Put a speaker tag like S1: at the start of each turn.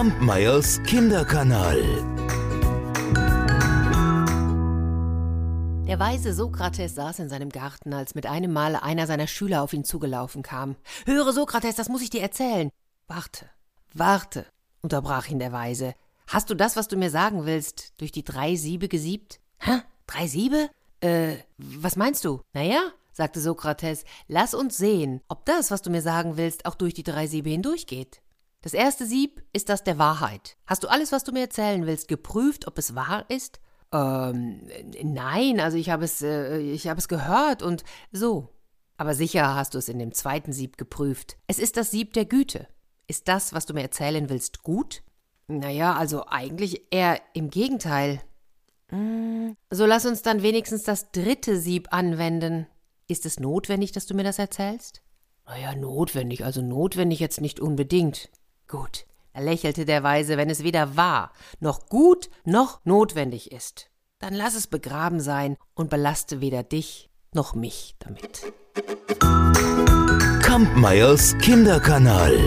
S1: Kampmeyers Kinderkanal.
S2: Der weise Sokrates saß in seinem Garten, als mit einem Mal einer seiner Schüler auf ihn zugelaufen kam. Höre, Sokrates, das muss ich dir erzählen. Warte, warte, unterbrach ihn der Weise. Hast du das, was du mir sagen willst, durch die drei Siebe gesiebt? Hä? Drei Siebe? Äh, was meinst du? Naja, sagte Sokrates, lass uns sehen, ob das, was du mir sagen willst, auch durch die drei Siebe hindurchgeht. Das erste Sieb ist das der Wahrheit. Hast du alles, was du mir erzählen willst, geprüft, ob es wahr ist? Ähm, nein, also ich habe es, äh, ich habe es gehört und so. Aber sicher hast du es in dem zweiten Sieb geprüft. Es ist das Sieb der Güte. Ist das, was du mir erzählen willst, gut? Naja, also eigentlich eher im Gegenteil. Hm, so lass uns dann wenigstens das dritte Sieb anwenden. Ist es notwendig, dass du mir das erzählst? Naja, notwendig, also notwendig jetzt nicht unbedingt. Gut, lächelte der Weise, wenn es weder wahr, noch gut, noch notwendig ist. Dann lass es begraben sein und belaste weder dich noch mich damit.
S1: Kampmeyers Kinderkanal.